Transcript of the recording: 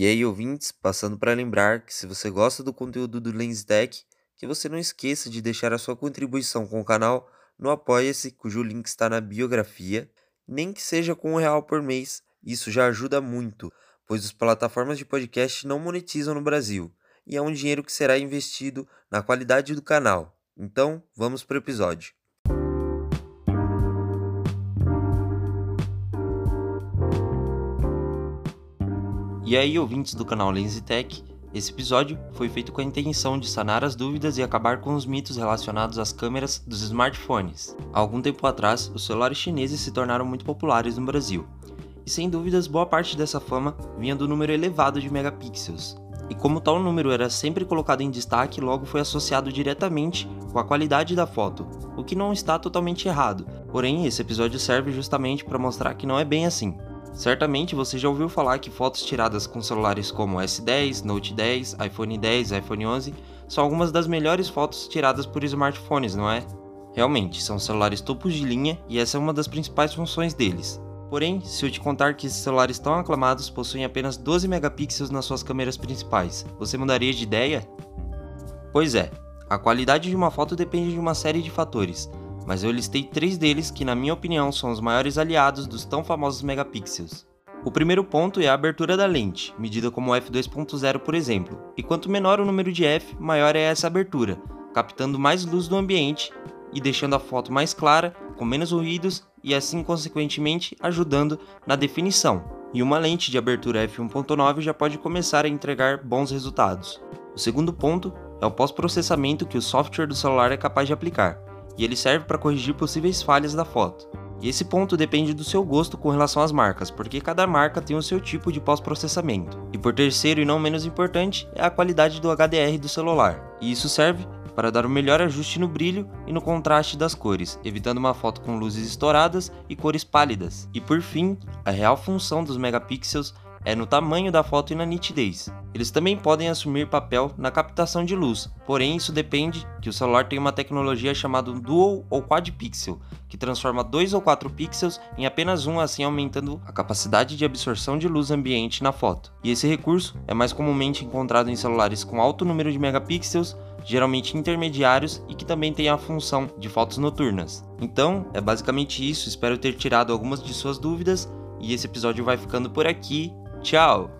E aí, ouvintes, passando para lembrar que se você gosta do conteúdo do LensTech, que você não esqueça de deixar a sua contribuição com o canal no Apoia-se, cujo link está na biografia, nem que seja com um real por mês, isso já ajuda muito, pois as plataformas de podcast não monetizam no Brasil, e é um dinheiro que será investido na qualidade do canal. Então, vamos para o episódio. E aí, ouvintes do canal LensTech, esse episódio foi feito com a intenção de sanar as dúvidas e acabar com os mitos relacionados às câmeras dos smartphones. Há algum tempo atrás, os celulares chineses se tornaram muito populares no Brasil, e sem dúvidas boa parte dessa fama vinha do número elevado de megapixels. E como tal número era sempre colocado em destaque, logo foi associado diretamente com a qualidade da foto, o que não está totalmente errado. Porém, esse episódio serve justamente para mostrar que não é bem assim. Certamente você já ouviu falar que fotos tiradas com celulares como S10, Note 10, iPhone 10, iPhone 11 são algumas das melhores fotos tiradas por smartphones, não é? Realmente, são celulares topos de linha e essa é uma das principais funções deles. Porém, se eu te contar que esses celulares tão aclamados possuem apenas 12 megapixels nas suas câmeras principais, você mudaria de ideia? Pois é, a qualidade de uma foto depende de uma série de fatores, mas eu listei três deles que, na minha opinião, são os maiores aliados dos tão famosos megapixels. O primeiro ponto é a abertura da lente, medida como f2.0 por exemplo, e quanto menor o número de f, maior é essa abertura, captando mais luz do ambiente e deixando a foto mais clara, com menos ruídos e assim consequentemente ajudando na definição. E uma lente de abertura f1.9 já pode começar a entregar bons resultados. O segundo ponto é o pós-processamento que o software do celular é capaz de aplicar e ele serve para corrigir possíveis falhas da foto. E esse ponto depende do seu gosto com relação às marcas, porque cada marca tem o seu tipo de pós-processamento. E por terceiro e não menos importante, é a qualidade do HDR do celular. E isso serve para dar o melhor ajuste no brilho e no contraste das cores, evitando uma foto com luzes estouradas e cores pálidas. E por fim, a real função dos megapixels é no tamanho da foto e na nitidez. Eles também podem assumir papel na captação de luz, porém isso depende que o celular tem uma tecnologia chamada Dual ou Quad Pixel, que transforma 2 ou 4 pixels em apenas um, assim aumentando a capacidade de absorção de luz ambiente na foto. E esse recurso é mais comumente encontrado em celulares com alto número de megapixels, geralmente intermediários e que também tem a função de fotos noturnas. Então, é basicamente isso, espero ter tirado algumas de suas dúvidas e esse episódio vai ficando por aqui. Tchau!